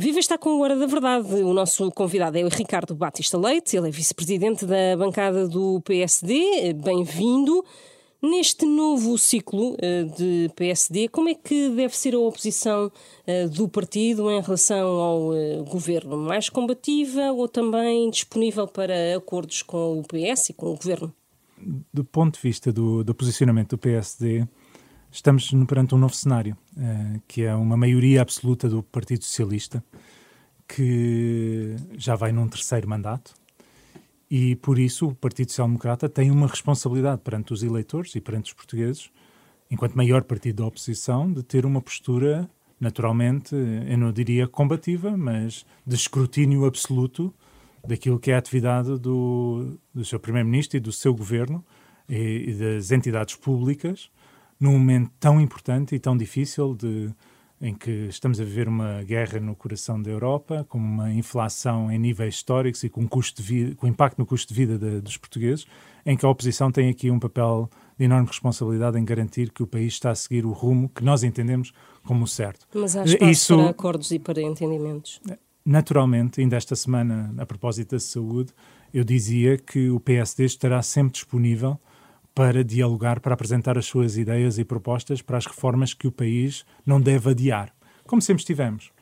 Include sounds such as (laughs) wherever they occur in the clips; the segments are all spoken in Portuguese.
Viva está com a Hora da Verdade. O nosso convidado é o Ricardo Batista Leite, ele é vice-presidente da bancada do PSD. Bem-vindo. Neste novo ciclo eh, de PSD, como é que deve ser a oposição eh, do partido em relação ao eh, governo? Mais combativa ou também disponível para acordos com o PS e com o governo? Do ponto de vista do, do posicionamento do PSD, estamos perante um novo cenário, uh, que é uma maioria absoluta do Partido Socialista, que já vai num terceiro mandato, e por isso o Partido Social Democrata tem uma responsabilidade perante os eleitores e perante os portugueses, enquanto maior partido da oposição, de ter uma postura, naturalmente, eu não diria combativa, mas de escrutínio absoluto daquilo que é a atividade do, do seu Primeiro-Ministro e do seu governo e, e das entidades públicas num momento tão importante e tão difícil de, em que estamos a viver uma guerra no coração da Europa, com uma inflação em níveis históricos e com, custo vida, com impacto no custo de vida de, dos portugueses, em que a oposição tem aqui um papel de enorme responsabilidade em garantir que o país está a seguir o rumo que nós entendemos como certo. Mas há espaço Isso, para acordos e para entendimentos? Naturalmente, ainda esta semana, a propósito da saúde, eu dizia que o PSD estará sempre disponível para dialogar, para apresentar as suas ideias e propostas para as reformas que o país não deve adiar, como sempre estivemos.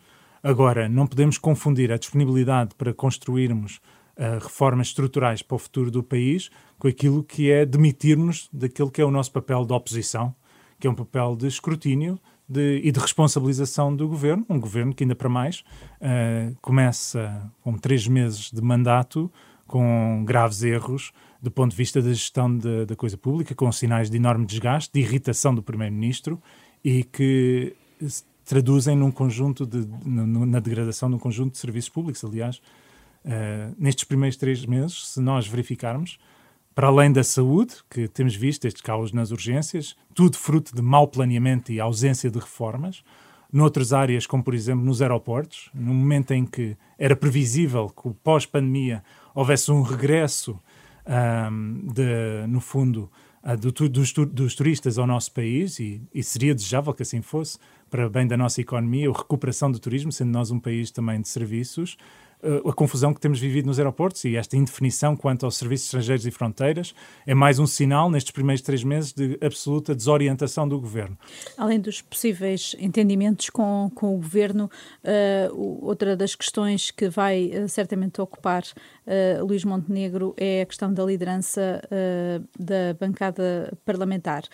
Agora, não podemos confundir a disponibilidade para construirmos uh, reformas estruturais para o futuro do país com aquilo que é demitirmos daquilo que é o nosso papel de oposição, que é um papel de escrutínio de, e de responsabilização do governo, um governo que ainda para mais uh, começa com três meses de mandato com graves erros do ponto de vista da gestão da coisa pública, com sinais de enorme desgaste, de irritação do Primeiro-Ministro e que se traduzem num conjunto de, na degradação de um conjunto de serviços públicos. Aliás, uh, nestes primeiros três meses, se nós verificarmos, para além da saúde, que temos visto estes caos nas urgências, tudo fruto de mau planeamento e ausência de reformas, noutras áreas, como por exemplo nos aeroportos, no momento em que era previsível que pós-pandemia houvesse um regresso um, de, no fundo, uh, do, dos, dos, turistas ao nosso país, e, e, seria desejável que assim fosse, para bem da nossa economia, a recuperação do turismo, sendo nós um país também de serviços, a confusão que temos vivido nos aeroportos e esta indefinição quanto aos serviços estrangeiros e fronteiras é mais um sinal nestes primeiros três meses de absoluta desorientação do governo. Além dos possíveis entendimentos com, com o governo, uh, outra das questões que vai uh, certamente ocupar uh, Luís Montenegro é a questão da liderança da bancada parlamentar.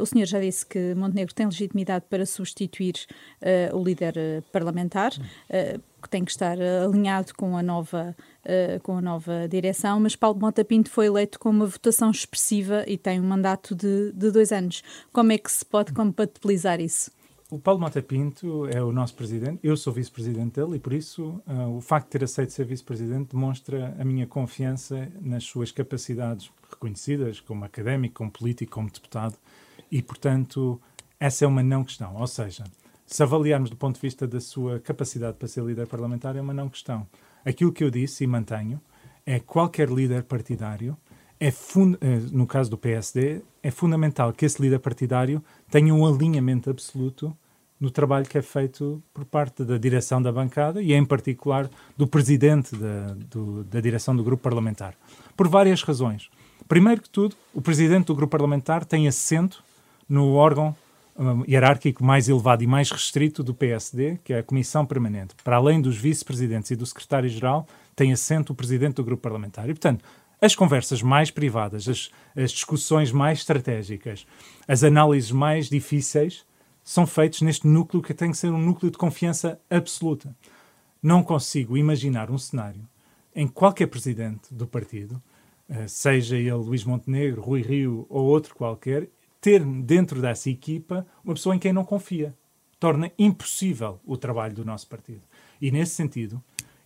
o senhor já disse que Montenegro tem legitimidade para substituir o líder parlamentar que tem que estar eh, alinhado com a nova, uh, com a nova direção, mas Paulo Mota Pinto foi eleito com uma votação expressiva e tem um mandato de, de dois anos. Como é que se pode compatibilizar isso? O Paulo Mota Pinto é o nosso presidente, eu sou vice-presidente dele e por isso uh, o facto de ter aceito ser vice-presidente demonstra a minha confiança nas suas capacidades reconhecidas como académico, como político, como deputado e portanto essa é uma não questão, ou seja, se avaliarmos do ponto de vista da sua capacidade para ser líder parlamentar, é uma não questão. Aquilo que eu disse e mantenho é que qualquer líder partidário, é eh, no caso do PSD, é fundamental que esse líder partidário tenha um alinhamento absoluto no trabalho que é feito por parte da direção da bancada e, em particular, do presidente da, do, da direção do grupo parlamentar. Por várias razões. Primeiro que tudo, o presidente do grupo parlamentar tem assento no órgão hierárquico mais elevado e mais restrito do PSD, que é a Comissão Permanente. Para além dos vice-presidentes e do secretário-geral, tem assento o presidente do grupo parlamentar. E, portanto, as conversas mais privadas, as, as discussões mais estratégicas, as análises mais difíceis são feitas neste núcleo que tem que ser um núcleo de confiança absoluta. Não consigo imaginar um cenário em qualquer presidente do partido, eh, seja ele Luís Montenegro, Rui Rio ou outro qualquer, ter dentro dessa equipa uma pessoa em quem não confia. Torna impossível o trabalho do nosso partido. E nesse sentido,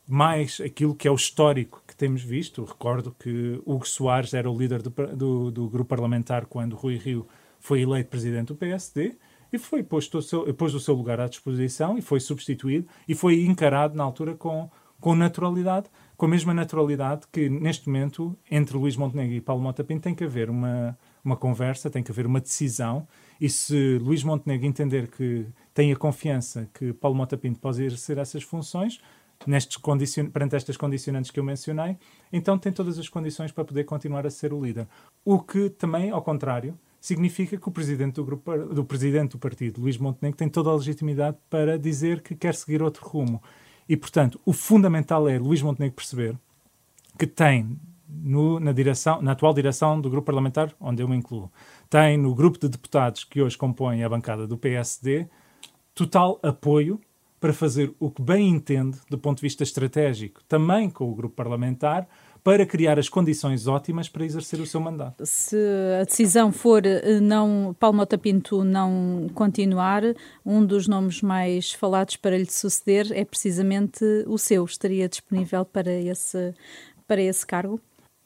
mais aquilo que é o histórico que temos visto, recordo que Hugo Soares era o líder do, do, do grupo parlamentar quando Rui Rio foi eleito presidente do PSD e foi posto o seu, pôs o seu lugar à disposição e foi substituído e foi encarado na altura com, com naturalidade, com a mesma naturalidade que neste momento entre Luís Montenegro e Paulo Mota Pinto tem que haver uma uma conversa, tem que haver uma decisão. E se Luís Montenegro entender que tem a confiança que Paulo Mota Pinto pode exercer essas funções, nestes condicion... perante estas condicionantes que eu mencionei, então tem todas as condições para poder continuar a ser o líder. O que também, ao contrário, significa que o presidente do, grupo, do presidente do partido, Luís Montenegro, tem toda a legitimidade para dizer que quer seguir outro rumo. E, portanto, o fundamental é Luís Montenegro perceber que tem no, na, direção, na atual direção do grupo parlamentar, onde eu me incluo, tem no grupo de deputados que hoje compõem a bancada do PSD total apoio para fazer o que bem entende do ponto de vista estratégico, também com o grupo parlamentar, para criar as condições ótimas para exercer o seu mandato. Se a decisão for eh, não Paulo Mota Pinto não continuar, um dos nomes mais falados para lhe suceder é precisamente o seu. Estaria disponível para esse, para esse cargo?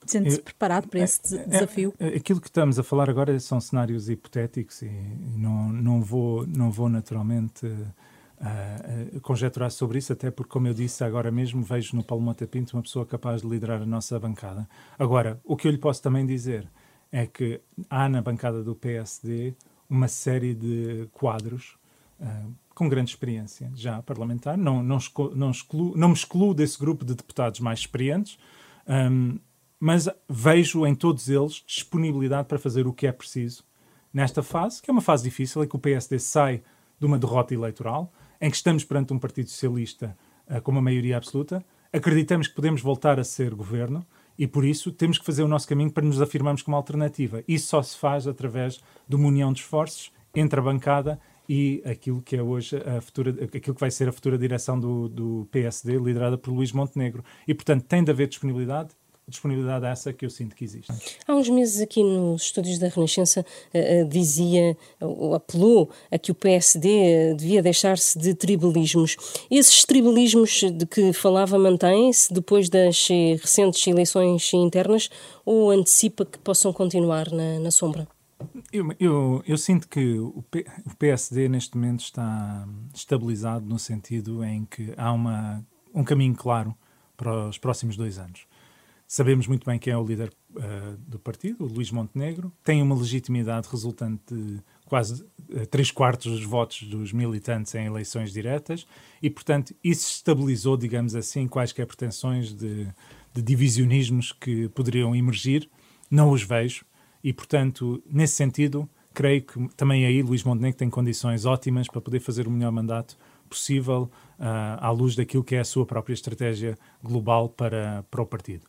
Sente-se preparado para esse é, é, desafio? É, aquilo que estamos a falar agora são cenários hipotéticos e não, não, vou, não vou naturalmente uh, conjecturar sobre isso, até porque, como eu disse agora mesmo, vejo no Paulo Mota Pinto uma pessoa capaz de liderar a nossa bancada. Agora, o que eu lhe posso também dizer é que há na bancada do PSD uma série de quadros uh, com grande experiência já parlamentar. Não, não, excluo, não, excluo, não me excluo desse grupo de deputados mais experientes, um, mas vejo em todos eles disponibilidade para fazer o que é preciso nesta fase, que é uma fase difícil, em que o PSD sai de uma derrota eleitoral, em que estamos perante um Partido Socialista uh, com uma maioria absoluta, acreditamos que podemos voltar a ser governo e, por isso, temos que fazer o nosso caminho para nos afirmarmos como alternativa. Isso só se faz através de uma união de esforços entre a bancada e aquilo que é hoje a futura, aquilo que vai ser a futura direção do, do PSD, liderada por Luís Montenegro. E, portanto, tem de haver disponibilidade, disponibilidade essa que eu sinto que existe. Há uns meses aqui nos estúdios da Renascença uh, uh, dizia, ou apelou a que o PSD uh, eh, devia deixar-se de tribalismos. Esses tribalismos de que falava mantêm-se depois das recentes eleições internas ou antecipa que possam continuar na, na sombra? Eu, eu, eu, sinto que o, P, o PSD neste momento está estabilizado no sentido em que há uma, um caminho claro para os próximos dois anos. Sabemos muito bem quem é o líder uh, do partido, o Luís Montenegro. Tem uma legitimidade resultante de quase uh, três quartos dos votos dos militantes em eleições diretas e, portanto, isso estabilizou, digamos assim, quaisquer pretensões de, de divisionismos que poderiam emergir. Não os vejo e, portanto, nesse sentido, creio que também aí Luís Montenegro tem condições ótimas para poder fazer o melhor mandato possível uh, à luz daquilo que é a sua própria estratégia global para, para o partido.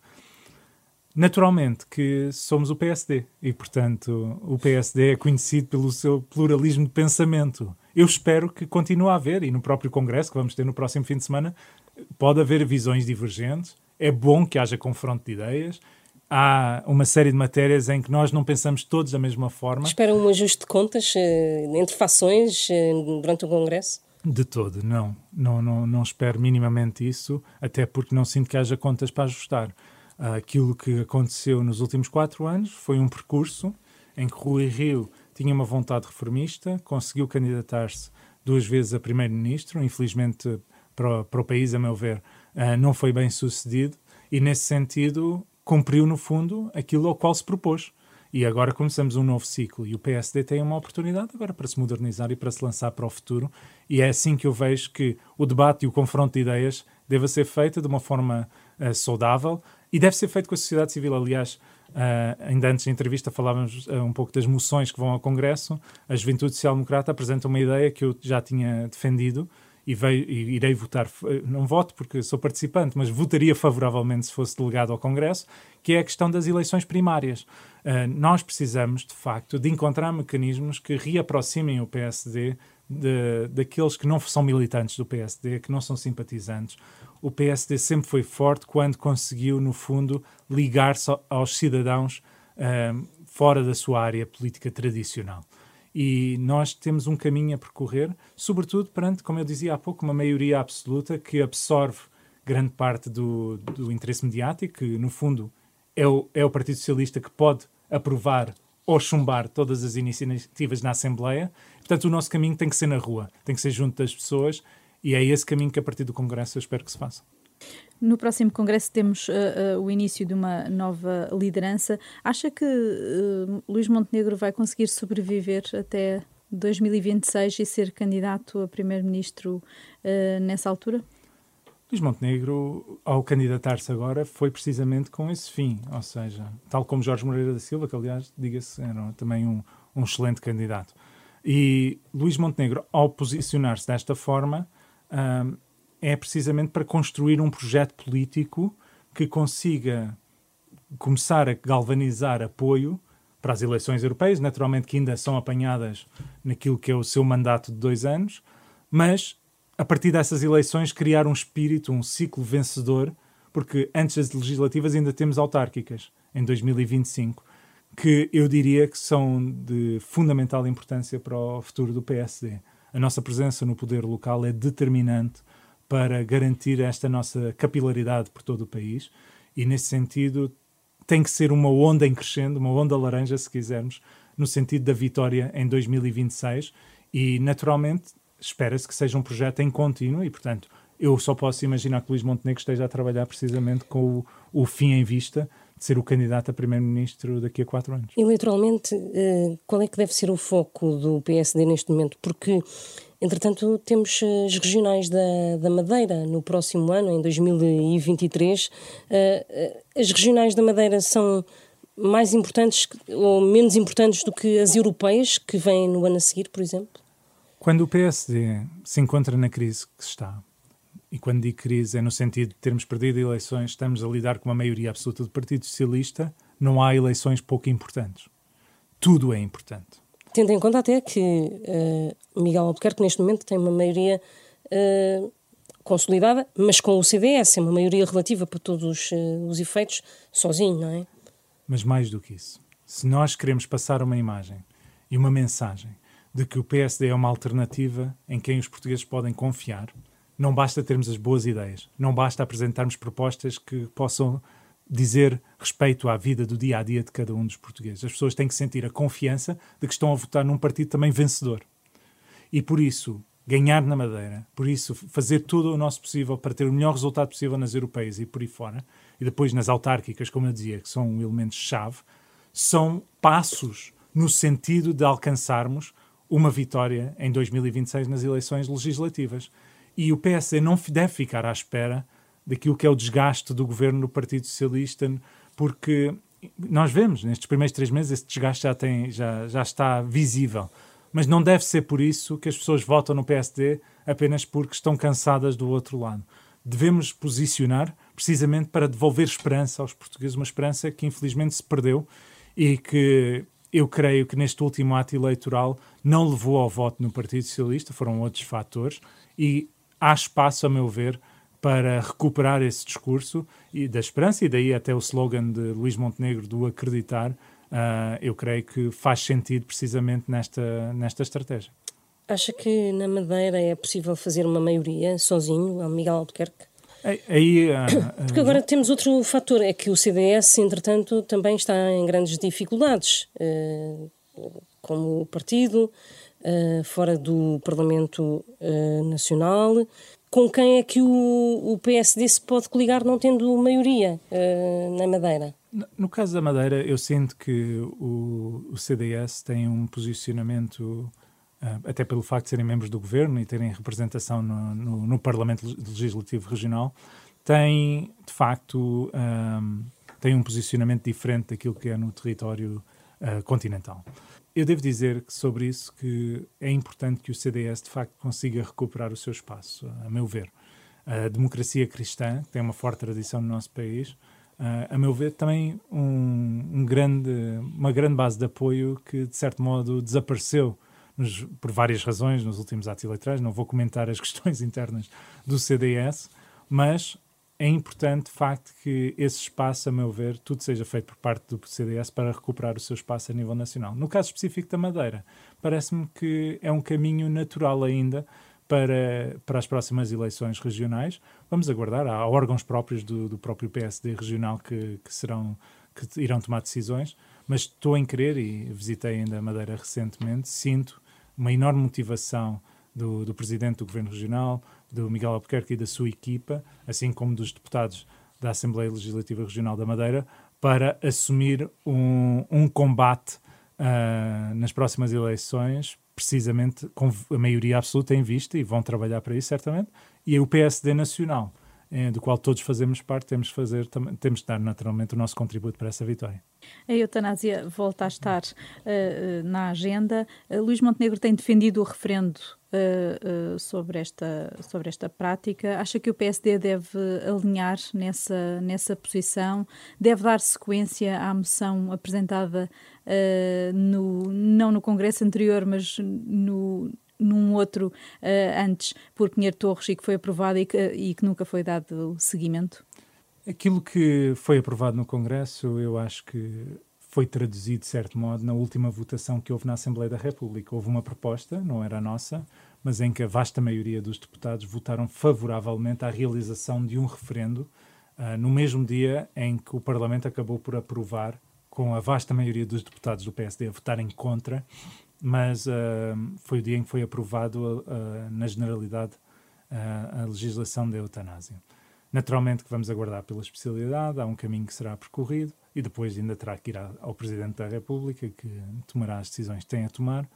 Naturalmente que somos o PSD e, portanto, o PSD é conhecido pelo seu pluralismo de pensamento. Eu espero que continue a haver, e no próprio Congresso, que vamos ter no próximo fim de semana, pode haver visões divergentes. É bom que haja confronto de ideias. Há uma série de matérias em que nós não pensamos todos da mesma forma. Espera um ajuste de contas entre fações uh, durante o Congresso? De todo, não. Não, não. não espero minimamente isso, até porque não sinto que haja contas para ajustar. Aquilo que aconteceu nos últimos quatro anos foi um percurso em que Rui Rio tinha uma vontade reformista, conseguiu candidatar-se duas vezes a primeiro-ministro, infelizmente para o, para o, país, a meu ver, uh, não foi bem sucedido e, nesse sentido, cumpriu, no fundo, aquilo ao qual se propôs. E agora começamos um novo ciclo e o PSD tem uma oportunidade agora para se modernizar e para se lançar para o futuro. E é assim que eu vejo que o debate e o confronto de ideias deva ser feito de uma forma uh, saudável, e deve ser feito com a sociedade civil. Aliás, uh, ainda antes da entrevista falávamos uh, um pouco das moções que vão ao Congresso. A Juventude Social Democrata apresenta uma ideia que eu já tinha defendido e, veio, e irei votar, não voto porque sou participante, mas votaria favoravelmente se fosse delegado ao Congresso, que é a questão das eleições primárias. Uh, nós precisamos, de facto, de encontrar mecanismos que reaproximem o PSD de, daqueles que não são militantes do PSD, que não são simpatizantes, o PSD sempre foi forte quando conseguiu, no fundo, ligar-se aos cidadãos um, fora da sua área política tradicional. E nós temos um caminho a percorrer, sobretudo perante, como eu dizia há pouco, uma maioria absoluta que absorve grande parte do, do interesse mediático, que no fundo é o, é o Partido Socialista que pode aprovar ou chumbar todas as iniciativas na Assembleia. Portanto, o nosso caminho tem que ser na rua, tem que ser junto das pessoas E é esse caminho que, a partir do Congresso, eu espero que se faça. No próximo Congresso temos uh, uh, o início de uma nova liderança. Acha que uh, Luís Montenegro vai conseguir sobreviver até 2026 e ser candidato a primeiro-ministro nessa altura? Luís Montenegro, ao candidatar-se agora, foi precisamente com esse fim, ou seja, tal como Jorge Moreira da Silva, que aliás, diga-se, era também um, um excelente candidato. E Luís Montenegro, ao posicionar-se desta forma, é precisamente para construir um projeto político que consiga começar a galvanizar apoio para as eleições europeias, naturalmente que ainda são apanhadas naquilo que é o seu mandato de dois anos, mas a partir dessas eleições, criar um espírito, um ciclo vencedor, porque antes das legislativas ainda temos autárquicas, em 2025, que eu diria que são de fundamental importância para o futuro do PSD. A nossa presença no poder local é determinante para garantir esta nossa capilaridade por todo o país. E, nesse sentido, tem que ser uma onda em crescendo, uma onda laranja, se quisermos, no sentido da vitória em 2026 e, naturalmente, espera-se que seja um projeto em contínuo e, portanto, eu só posso imaginar que Luís Montenegro esteja a trabalhar precisamente com o, o fim em vista de ser o candidato a primeiro-ministro daqui a quatro anos. Eleitoralmente, eh, qual é que deve ser o foco do PSD neste momento? Porque, entretanto, temos eh, as regionais da, da Madeira no próximo ano, em 2023. Eh, as regionais da Madeira são mais importantes ou menos importantes do que as europeias que vêm no ano a seguir, por exemplo? Quando o PSD se encontra na crise que está, e quando digo crise é no sentido de termos perdido eleições, estamos a lidar com uma maioria absoluta do Partido Socialista, não há eleições pouco importantes. Tudo é importante. Tendo em conta até que uh, Miguel Albuquerque neste momento tem uma maioria uh, consolidada, mas com o CDS, é uma maioria relativa para todos uh, os efeitos, sozinho, não é? Mas mais do que isso, se nós queremos passar uma imagem e uma mensagem de que o PSD é uma alternativa em quem os portugueses podem confiar. Não basta termos as boas ideias, não basta apresentarmos propostas que possam dizer respeito à vida do dia a dia de cada um dos portugueses. As pessoas têm que sentir a confiança de que estão a votar num partido também vencedor. E por isso, ganhar na Madeira, por isso, fazer tudo o nosso possível para ter o melhor resultado possível nas europeias e por aí fora, e depois nas autárquicas, como eu dizia, que são elementos-chave, são passos no sentido de alcançarmos uma vitória em 2026 nas eleições legislativas. E o PSD não deve ficar à espera daquilo que é o desgaste do governo do Partido Socialista, porque nós vemos nestes primeiros três meses esse desgaste já, tem, já, já está visível. Mas não deve ser por isso que as pessoas votam no PSD apenas porque estão cansadas do outro lado. Devemos posicionar precisamente para devolver esperança aos portugueses, uma esperança que infelizmente se perdeu e que eu creio que neste último ato eleitoral não levou ao voto no Partido Socialista, foram outros fatores, e há espaço, a meu ver, para recuperar esse discurso e da esperança, e daí até o slogan de Luís Montenegro do acreditar, uh, eu creio que faz sentido precisamente nesta, nesta estratégia. Acha que na Madeira é possível fazer uma maioria sozinho, Miguel Albuquerque? Aí, uh, (coughs) Porque agora temos outro fator, é que o CDS, entretanto, também está em grandes dificuldades, uh, como partido, uh, fora do Parlamento Nacional. Com quem é que o, o, PSD se pode coligar não tendo maioria na Madeira? No caso da Madeira, eu sinto que o, o CDS tem um posicionamento Uh, até pelo facto de serem membros do governo e terem representação no, no, no Parlamento Legislativo Regional, têm, de facto, um, têm um posicionamento diferente daquilo que é no território uh, continental. Eu devo dizer que sobre isso que é importante que o CDS, de facto, consiga recuperar o seu espaço, a meu ver. A democracia cristã, que tem uma forte tradição no nosso país, a meu ver, também um, um, grande, uma grande base de apoio que, de certo modo, desapareceu nos, por várias razões nos últimos atos eleitorais. Não vou comentar as (laughs) questões internas do CDS, mas é importante, de facto, que esse espaço, a meu ver, tudo seja feito por parte do CDS para recuperar o seu espaço a nível nacional. No caso específico da Madeira, parece-me que é um caminho natural ainda para, para as próximas eleições regionais. Vamos aguardar. Há órgãos próprios do, do próprio PSD regional que, que serão que irão tomar decisões, mas estou em querer, e visitei ainda a Madeira recentemente, sinto uma enorme motivação do, do Presidente do Governo Regional, do Miguel Albuquerque e da sua equipa, assim como dos deputados da Assembleia Legislativa Regional da Madeira, para assumir um, um combate uh, nas próximas eleições, precisamente com a maioria absoluta em vista, e vão trabalhar para isso certamente, e o PSD Nacional, eh, do qual todos fazemos parte, temos, fazer, temos de dar naturalmente o nosso contributo para essa vitória. A eutanásia volta a estar uh, na agenda. Uh, Luís Montenegro tem defendido o referendo uh, sobre, esta, sobre esta prática. Acha que o PSD deve alinhar nessa, nessa posição? Deve dar sequência à moção apresentada no, não no Congresso anterior, mas no, num outro uh, antes por Pinheiro Torres e que foi aprovado e que, e que nunca foi dado seguimento? Aquilo que foi aprovado no Congresso, eu acho que foi traduzido, de certo modo, na última votação que houve na Assembleia da República. Houve uma proposta, não era a nossa, mas em que a vasta maioria dos deputados votaram favoravelmente à realização de um referendo uh, no mesmo dia em que o Parlamento acabou por aprovar, com a vasta maioria dos deputados do PSD a votarem contra, mas uh, foi o dia em que foi aprovado uh, na generalidade uh, a legislação da eutanásia. Naturalmente que vamos aguardar pela especialidade, há um caminho que será percorrido e depois ainda terá que ir ao Presidente da República, que tomará as decisões que tem a tomar.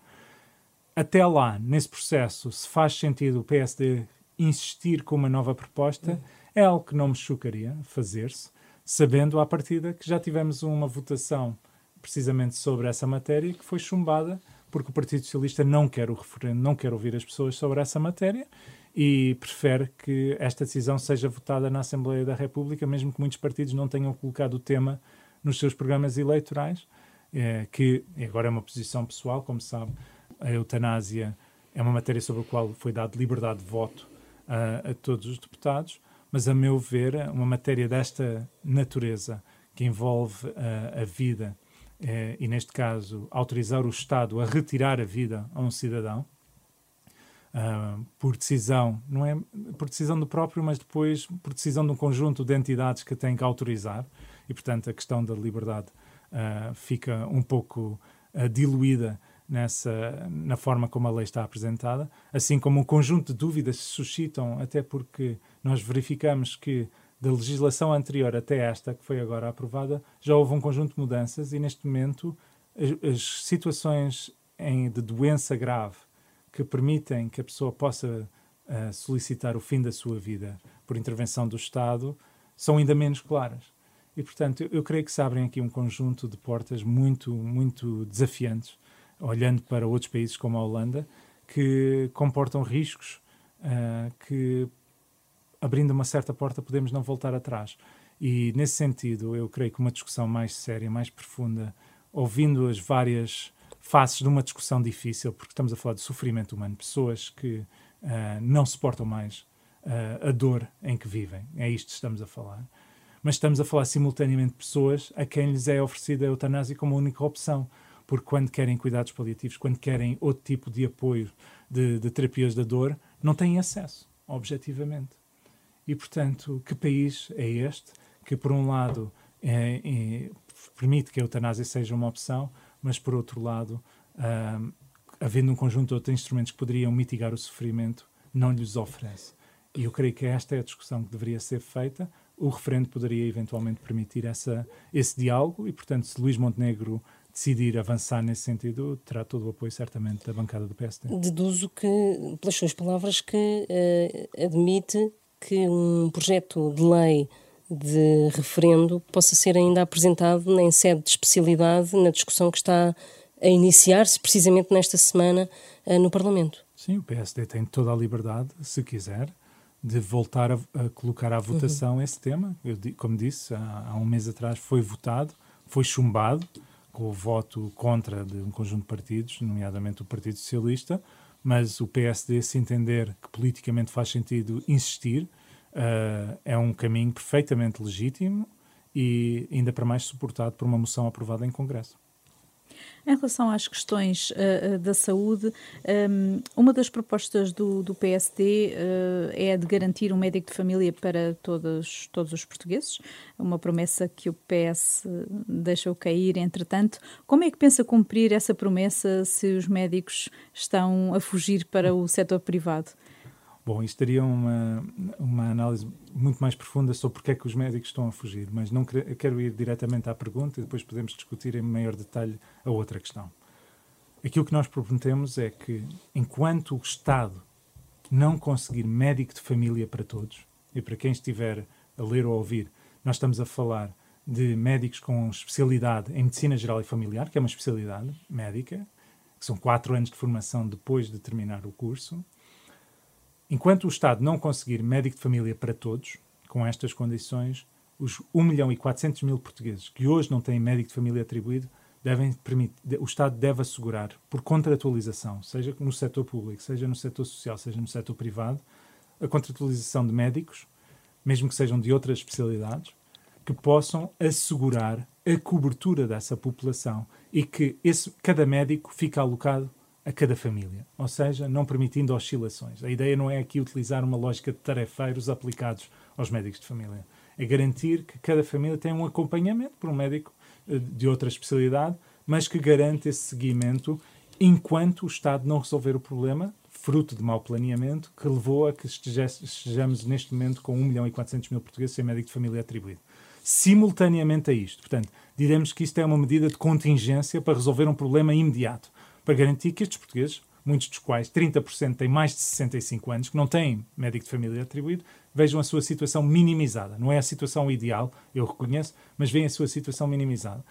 Até lá, nesse processo, se faz sentido o PSD insistir com uma nova proposta, é algo que não me chocaria fazer-se, sabendo à partida que já tivemos uma votação precisamente sobre essa matéria que foi chumbada porque o Partido Socialista não quer o referendo, não quer ouvir as pessoas sobre essa matéria e prefere que esta decisão seja votada na Assembleia da República, mesmo que muitos partidos não tenham colocado o tema nos seus programas eleitorais, é, que agora é uma posição pessoal, como sabe, a eutanásia é uma matéria sobre a qual foi dada liberdade de voto a, a todos os deputados, mas a meu ver, uma matéria desta natureza que envolve a, a vida é, e neste caso autorizar o Estado a retirar a vida a um cidadão uh, por decisão, não é por decisão do próprio, mas depois por decisão de um conjunto de entidades que têm que autorizar. E portanto a questão da liberdade uh, fica um pouco uh, diluída nessa na forma como a lei está apresentada, assim como um conjunto de dúvidas se suscitam até porque nós verificamos que da legislação anterior até esta, que foi agora aprovada, já houve um conjunto de mudanças e neste momento as, as situações em, de doença grave que permitem que a pessoa possa uh, solicitar o fim da sua vida por intervenção do Estado são ainda menos claras. E, portanto, eu, eu creio que se abrem aqui um conjunto de portas muito, muito desafiantes, olhando para outros países como a Holanda, que comportam riscos uh, que abrindo uma certa porta, podemos não voltar atrás. E, nesse sentido, eu creio que uma discussão mais séria, mais profunda, ouvindo as várias faces de uma discussão difícil, porque estamos a falar de sofrimento humano, pessoas que uh, não suportam mais uh, a dor em que vivem. É isto que estamos a falar. Mas estamos a falar simultaneamente de pessoas a quem lhes é oferecida a eutanásia como única opção, porque quando querem cuidados paliativos, quando querem outro tipo de apoio de, de terapias da dor, não têm acesso, objetivamente. E, portanto, que país é este que, por um lado, é, é, permite que a eutanásia seja uma opção, mas, por outro lado, uh, havendo um conjunto de outros instrumentos que poderiam mitigar o sofrimento, não lhes oferece. E eu creio que esta é a discussão que deveria ser feita. O referendo poderia eventualmente permitir essa, esse diálogo e, portanto, se Luís Montenegro decidir avançar nesse sentido, terá todo o apoio, certamente, da bancada do PSD. Deduzo que, pelas suas palavras, que uh, admite que um projeto de lei de referendo possa ser ainda apresentado em sede de especialidade na discussão que está a iniciar-se precisamente nesta semana uh, no Parlamento. Sim, o PSD tem toda a liberdade, se quiser, de voltar a, a colocar à votação uhum. esse tema. Eu, como disse, há, há, um mês atrás foi votado, foi chumbado com o voto contra de um conjunto de partidos, nomeadamente o Partido Socialista, mas o PSD, se entender que politicamente faz sentido insistir, uh, é um caminho perfeitamente legítimo e ainda para mais suportado por uma moção aprovada em Congresso. Em relação às questões uh, da saúde, um, ehm, uma das propostas do, do PSD uh, é a de garantir um médico de família para todos, todos os portugueses, uma promessa que o PS deixou cair, entretanto. Como é que pensa cumprir essa promessa se os médicos estão a fugir para o setor privado? Bom, isto teria uma, uma análise muito mais profunda sobre porque é que os médicos estão a fugir, mas não quero ir diretamente à pergunta e depois podemos discutir em maior detalhe a outra questão. Aquilo que nós prometemos é que, enquanto o Estado não conseguir médico de família para todos, e para quem estiver a ler ou a ouvir, nós estamos a falar de médicos com especialidade em medicina geral e familiar, que é uma especialidade médica, que são quatro anos de formação depois de terminar o curso Enquanto o Estado não conseguir médico de família para todos, com estas condições, os 1 milhão e 400 mil portugueses que hoje não têm médico de família atribuído, devem permitir, o Estado deve assegurar, por contratualização, seja no setor público, seja no setor social, seja no setor privado, a contratualização de médicos, mesmo que sejam de outras especialidades, que possam assegurar a cobertura dessa população e que esse, cada médico fique alocado a cada família, ou seja, não permitindo oscilações. A ideia não é aqui utilizar uma lógica de tarefeiros aplicados aos médicos de família. É garantir que cada família tem um acompanhamento por um médico eh, de outra especialidade, mas que garante esse seguimento enquanto o Estado não resolver o problema, fruto de mau planeamento, que levou a que estejamos neste momento com 1 milhão e 400 mil portugueses sem médico de família atribuído. Simultaneamente a isto, portanto, diremos que isto é uma medida de contingência para resolver um problema imediato para garantir que estes portugueses, muitos dos quais 30% têm mais de 65 anos, que não têm médico de família atribuído, vejam a sua situação minimizada. Não é a situação ideal, eu reconheço, mas veem a sua situação minimizada.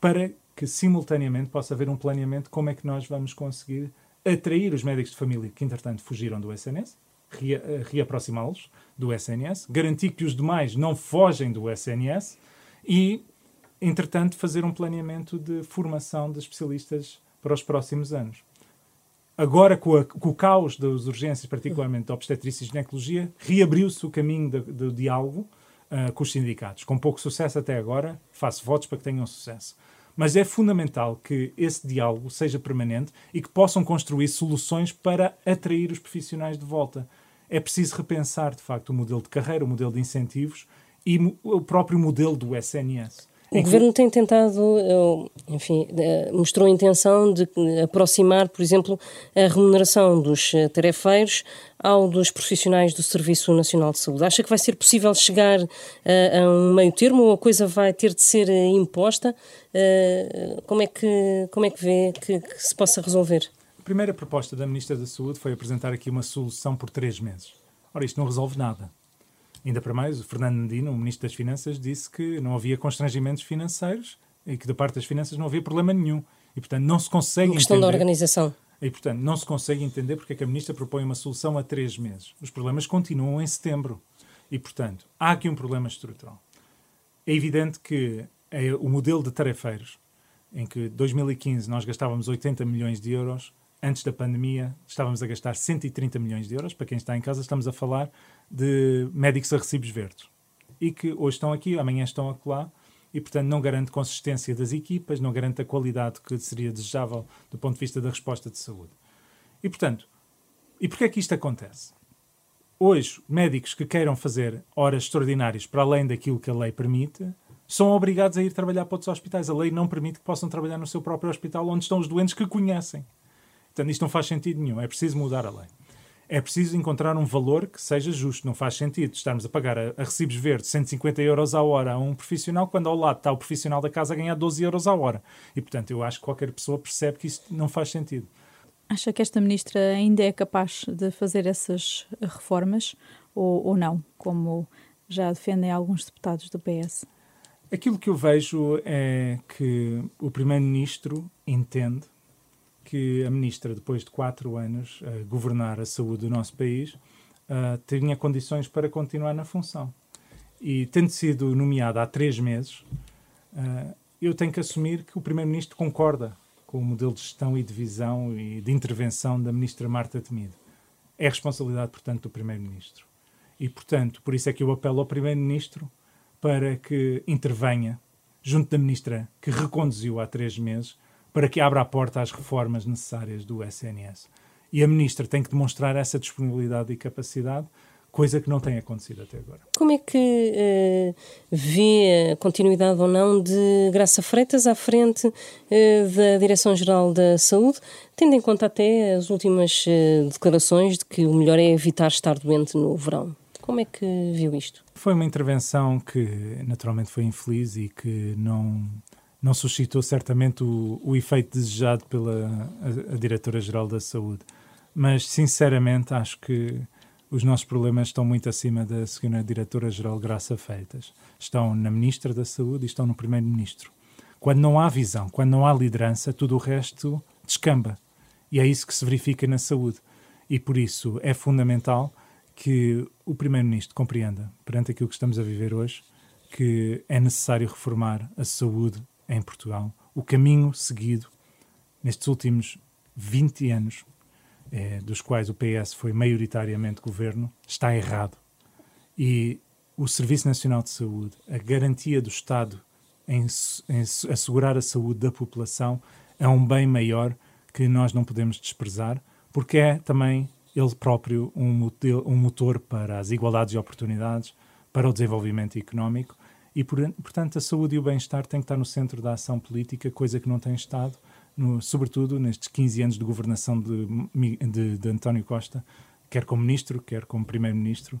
Para que simultaneamente possa haver um planeamento como é que nós vamos conseguir atrair os médicos de família que, entretanto, fugiram do SNS, eh, reaproximá-los do SNS, garantir que os demais não fogem do SNS e, entretanto, fazer um planeamento de formação de especialistas para os próximos anos. Agora, com, a, com o caos das urgências, particularmente da obstetrícia e ginecologia, reabriu-se o caminho do diálogo uh, com os sindicatos. Com pouco sucesso até agora, faço votos para que tenham sucesso. Mas é fundamental que esse diálogo seja permanente e que possam construir soluções para atrair os profissionais de volta. É preciso repensar, de facto, o modelo de carreira, o modelo de incentivos e o próprio modelo do SNS. O Governo tem tentado, eh, enfim, eh, mostrou a intenção de aproximar, por exemplo, a remuneração dos eh, tarefeiros ao dos profissionais do Serviço Nacional de Saúde. Acha que vai ser possível chegar a, um meio termo ou a coisa vai ter de ser imposta? Como é que, como é que vê que, que se possa resolver? A primeira proposta da Ministra da Saúde foi apresentar aqui uma solução por três meses. Ora, isto não resolve nada. Ainda para mais, o Fernando Medina, o Ministro das Finanças, disse que não havia constrangimentos financeiros e que da parte das finanças não havia problema nenhum. E, portanto, não se consegue Uma questão entender... da organização. E, portanto, não se consegue entender porque é que a Ministra propõe uma solução a três meses. Os problemas continuam em setembro. E, portanto, há aqui um problema estrutural. É evidente que é o modelo de tarefeiros, em que 2015 nós gastávamos 80 milhões de euros, antes da pandemia estávamos a gastar 130 milhões de euros. Para quem está em casa, estamos a falar de médicos a recibos verdes. E que hoje estão aqui, amanhã estão acolá, e portanto não garante consistência das equipas, não garante a qualidade que seria desejável do ponto de vista da resposta de saúde. E portanto, e porquê é que isto acontece? Hoje, médicos que queiram fazer horas extraordinárias para além daquilo que a lei permite, são obrigados a ir trabalhar para outros hospitais. A lei não permite que possam trabalhar no seu próprio hospital onde estão os doentes que conhecem. Portanto, isto não faz sentido nenhum. É preciso mudar a lei. É preciso encontrar um valor que seja justo. Não faz sentido estarmos a pagar a, a recibos verdes 150 euros a hora a um profissional, quando ao lado está o profissional da casa a ganhar 12 euros a hora. E, portanto, eu acho que qualquer pessoa percebe que isso não faz sentido. Acha que esta ministra ainda é capaz de fazer essas reformas ou, ou não, como já defendem alguns deputados do PS? Aquilo que eu vejo é que o primeiro-ministro entende que a ministra, depois de quatro anos a governar a saúde do nosso país, uh, tinha condições para continuar na função. E tendo sido nomeada há três meses, uh, eu tenho que assumir que o primeiro-ministro concorda com o modelo de gestão e de visão e de intervenção da ministra Marta Temido. É responsabilidade, portanto, do primeiro-ministro. E, portanto, por isso é que eu apelo ao primeiro-ministro para que intervenha junto da ministra que reconduziu há três meses para que abra a porta às reformas necessárias do SNS. E a ministra tem que demonstrar essa disponibilidade e capacidade coisa que não tem acontecido até agora. Como é que uh, vê a continuidade ou não de Graça Freitas à frente uh, da Direção-Geral da Saúde, tendo em conta até as últimas uh, declarações de que o melhor é evitar estar doente no verão? Como é que viu isto? Foi uma intervenção que naturalmente foi infeliz e que não não suscitou certamente o, o efeito desejado pela a, a Diretora-Geral da Saúde. Mas, sinceramente, acho que os nossos problemas estão muito acima da Sra. Diretora-Geral Graça Feitas. Estão na Ministra da Saúde e estão no Primeiro-Ministro. Quando não há visão, quando não há liderança, tudo o resto descamba. E é isso que se verifica na saúde. E por isso é fundamental que o Primeiro-Ministro compreenda, perante aquilo que estamos a viver hoje, que é necessário reformar a saúde em Portugal. O caminho seguido nestes últimos 20 anos eh, dos quais o PS foi maioritariamente governo, está errado. E o Serviço Nacional de Saúde, a garantia do Estado em, em assegurar a saúde da população, é um bem maior que nós não podemos desprezar, porque é também ele próprio um, um motor para as igualdades e oportunidades, para o desenvolvimento económico e, portanto, a saúde e o bem-estar têm que estar no centro da ação política, coisa que não tem estado no, sobretudo nestes 15 anos de governação de, de, de António Costa, quer como ministro, quer como primeiro-ministro,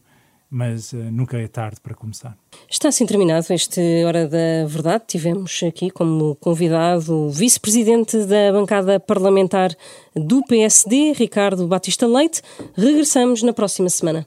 mas uh, nunca é tarde para começar. Está assim terminado este Hora da Verdade. Tivemos aqui como convidado o vice-presidente da bancada parlamentar do PSD, Ricardo Batista Leite. Regressamos na próxima semana.